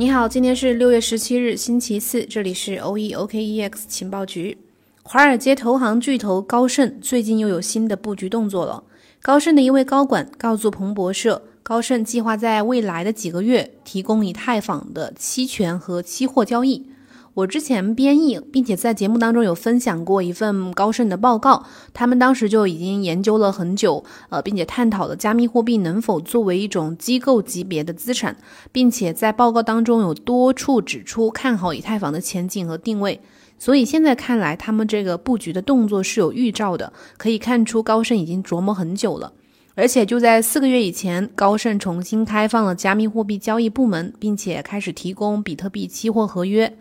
你好，今天是六月十七日，星期四，这里是 O E O K E X 情报局。华尔街投行巨头高盛最近又有新的布局动作了。高盛的一位高管告诉彭博社，高盛计划在未来的几个月提供以太坊的期权和期货交易。我之前编译，并且在节目当中有分享过一份高盛的报告，他们当时就已经研究了很久，呃，并且探讨了加密货币能否作为一种机构级别的资产，并且在报告当中有多处指出看好以太坊的前景和定位。所以现在看来，他们这个布局的动作是有预兆的，可以看出高盛已经琢磨很久了。而且就在四个月以前，高盛重新开放了加密货币交易部门，并且开始提供比特币期货合约。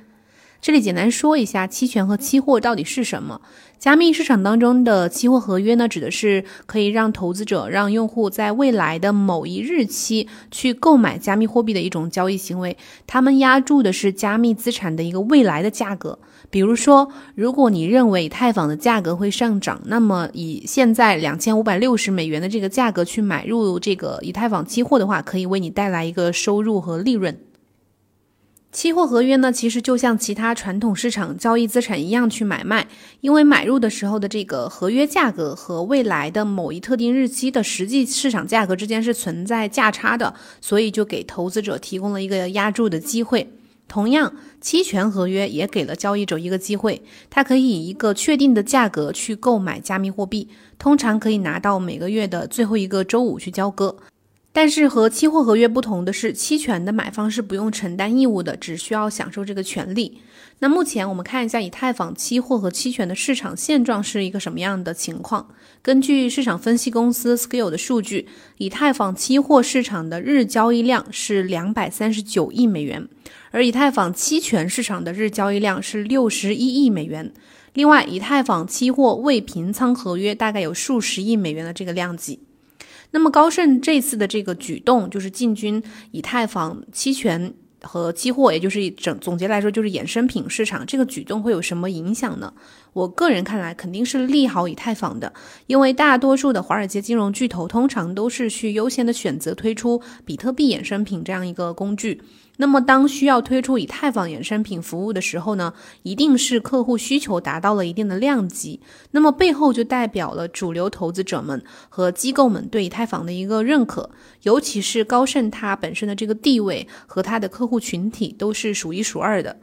这里简单说一下，期权和期货到底是什么？加密市场当中的期货合约呢，指的是可以让投资者、让用户在未来的某一日期去购买加密货币的一种交易行为。他们押注的是加密资产的一个未来的价格。比如说，如果你认为以太坊的价格会上涨，那么以现在两千五百六十美元的这个价格去买入这个以太坊期货的话，可以为你带来一个收入和利润。期货合约呢，其实就像其他传统市场交易资产一样去买卖，因为买入的时候的这个合约价格和未来的某一特定日期的实际市场价格之间是存在价差的，所以就给投资者提供了一个押注的机会。同样，期权合约也给了交易者一个机会，他可以以一个确定的价格去购买加密货币，通常可以拿到每个月的最后一个周五去交割。但是和期货合约不同的是，期权的买方是不用承担义务的，只需要享受这个权利。那目前我们看一下以太坊期货和期权的市场现状是一个什么样的情况？根据市场分析公司 Scale 的数据，以太坊期货市场的日交易量是两百三十九亿美元，而以太坊期权市场的日交易量是六十一亿美元。另外，以太坊期货未平仓合约大概有数十亿美元的这个量级。那么高盛这次的这个举动，就是进军以太坊期权和期货，也就是整总结来说，就是衍生品市场。这个举动会有什么影响呢？我个人看来，肯定是利好以太坊的，因为大多数的华尔街金融巨头通常都是去优先的选择推出比特币衍生品这样一个工具。那么，当需要推出以太坊衍生品服务的时候呢，一定是客户需求达到了一定的量级，那么背后就代表了主流投资者们和机构们对以太坊的一个认可，尤其是高盛它本身的这个地位和它的客户群体都是数一数二的。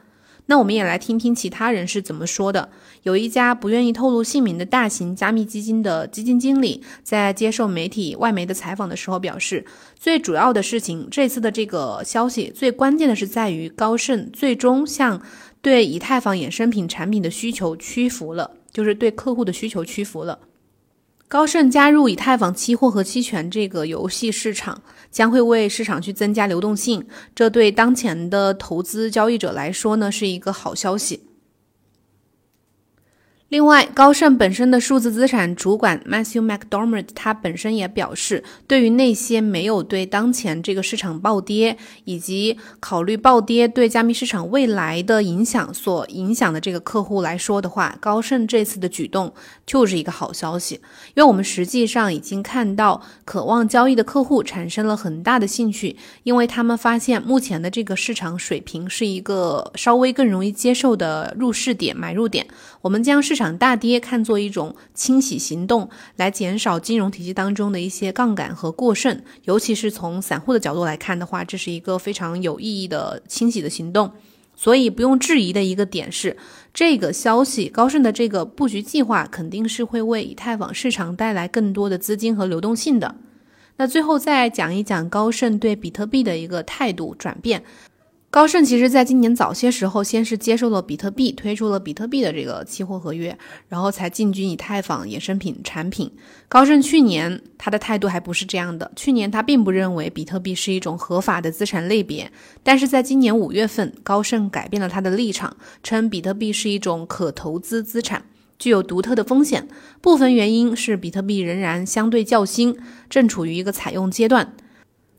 那我们也来听听其他人是怎么说的。有一家不愿意透露姓名的大型加密基金的基金经理在接受媒体外媒的采访的时候表示，最主要的事情，这次的这个消息最关键的是在于高盛最终向对以太坊衍生品产品的需求屈服了，就是对客户的需求屈服了。高盛加入以太坊期货和期权这个游戏市场，将会为市场去增加流动性，这对当前的投资交易者来说呢，是一个好消息。另外，高盛本身的数字资产主管 Matthew McDormand，他本身也表示，对于那些没有对当前这个市场暴跌以及考虑暴跌对加密市场未来的影响所影响的这个客户来说的话，高盛这次的举动就是一个好消息，因为我们实际上已经看到，渴望交易的客户产生了很大的兴趣，因为他们发现目前的这个市场水平是一个稍微更容易接受的入市点、买入点，我们将市市场大跌看作一种清洗行动，来减少金融体系当中的一些杠杆和过剩，尤其是从散户的角度来看的话，这是一个非常有意义的清洗的行动。所以不用质疑的一个点是，这个消息高盛的这个布局计划肯定是会为以太坊市场带来更多的资金和流动性的。那最后再讲一讲高盛对比特币的一个态度转变。高盛其实在今年早些时候，先是接受了比特币，推出了比特币的这个期货合约，然后才进军以太坊衍生品产品。高盛去年他的态度还不是这样的，去年他并不认为比特币是一种合法的资产类别，但是在今年五月份，高盛改变了他的立场，称比特币是一种可投资资产，具有独特的风险。部分原因是比特币仍然相对较新，正处于一个采用阶段。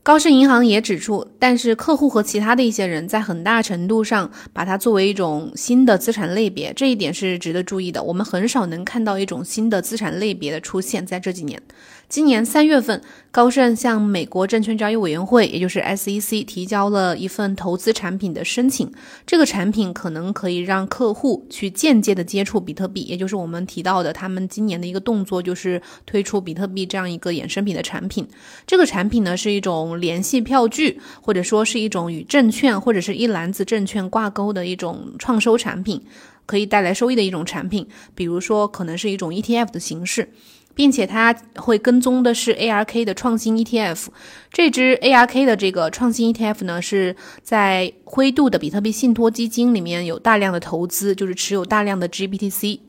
高盛银行也指出，但是客户和其他的一些人在很大程度上把它作为一种新的资产类别，这一点是值得注意的。我们很少能看到一种新的资产类别的出现在这几年。今年三月份，高盛向美国证券交易委员会，也就是 SEC 提交了一份投资产品的申请。这个产品可能可以让客户去间接的接触比特币，也就是我们提到的，他们今年的一个动作就是推出比特币这样一个衍生品的产品。这个产品呢是一种联系票据，或者说是一种与证券或者是一篮子证券挂钩的一种创收产品，可以带来收益的一种产品。比如说，可能是一种 ETF 的形式。并且它会跟踪的是 ARK 的创新 ETF，这支 ARK 的这个创新 ETF 呢，是在灰度的比特币信托基金里面有大量的投资，就是持有大量的 GBTC。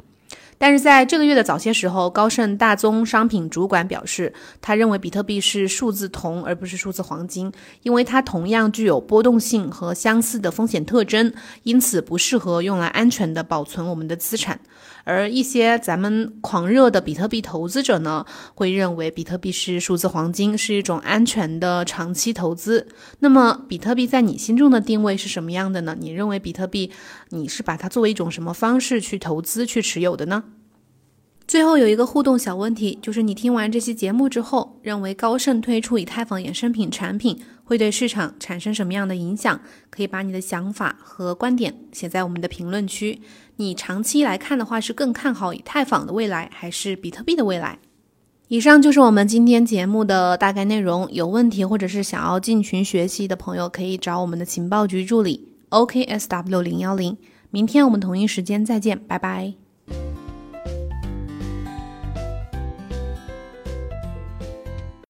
但是在这个月的早些时候，高盛大宗商品主管表示，他认为比特币是数字铜而不是数字黄金，因为它同样具有波动性和相似的风险特征，因此不适合用来安全的保存我们的资产。而一些咱们狂热的比特币投资者呢，会认为比特币是数字黄金，是一种安全的长期投资。那么，比特币在你心中的定位是什么样的呢？你认为比特币，你是把它作为一种什么方式去投资、去持有的呢？最后有一个互动小问题，就是你听完这期节目之后，认为高盛推出以太坊衍生品产品会对市场产生什么样的影响？可以把你的想法和观点写在我们的评论区。你长期来看的话，是更看好以太坊的未来，还是比特币的未来？以上就是我们今天节目的大概内容。有问题或者是想要进群学习的朋友，可以找我们的情报局助理 OKSW 零幺零。明天我们同一时间再见，拜拜。